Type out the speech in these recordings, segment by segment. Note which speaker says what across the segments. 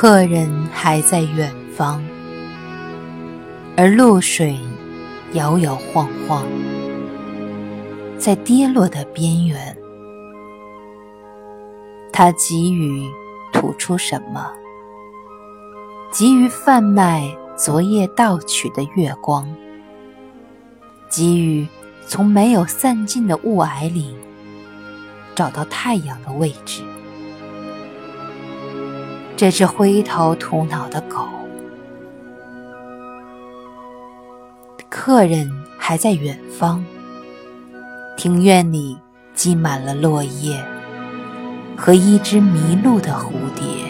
Speaker 1: 客人还在远方，而露水摇摇晃晃，在跌落的边缘。他急于吐出什么？急于贩卖昨夜盗取的月光，急于从没有散尽的雾霭里找到太阳的位置。这只灰头土脑的狗，客人还在远方。庭院里积满了落叶和一只迷路的蝴蝶，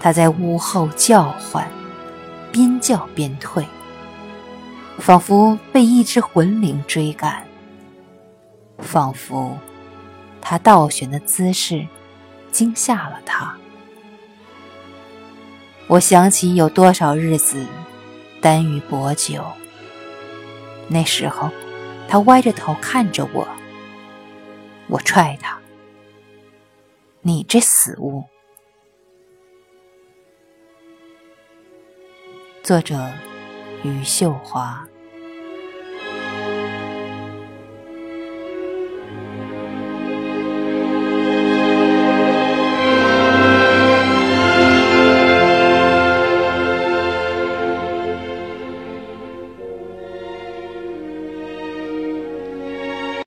Speaker 1: 它在屋后叫唤，边叫边退，仿佛被一只魂灵追赶，仿佛它倒悬的姿势惊吓了它。我想起有多少日子单于薄酒，那时候他歪着头看着我，我踹他：“你这死物！”作者：余秀华。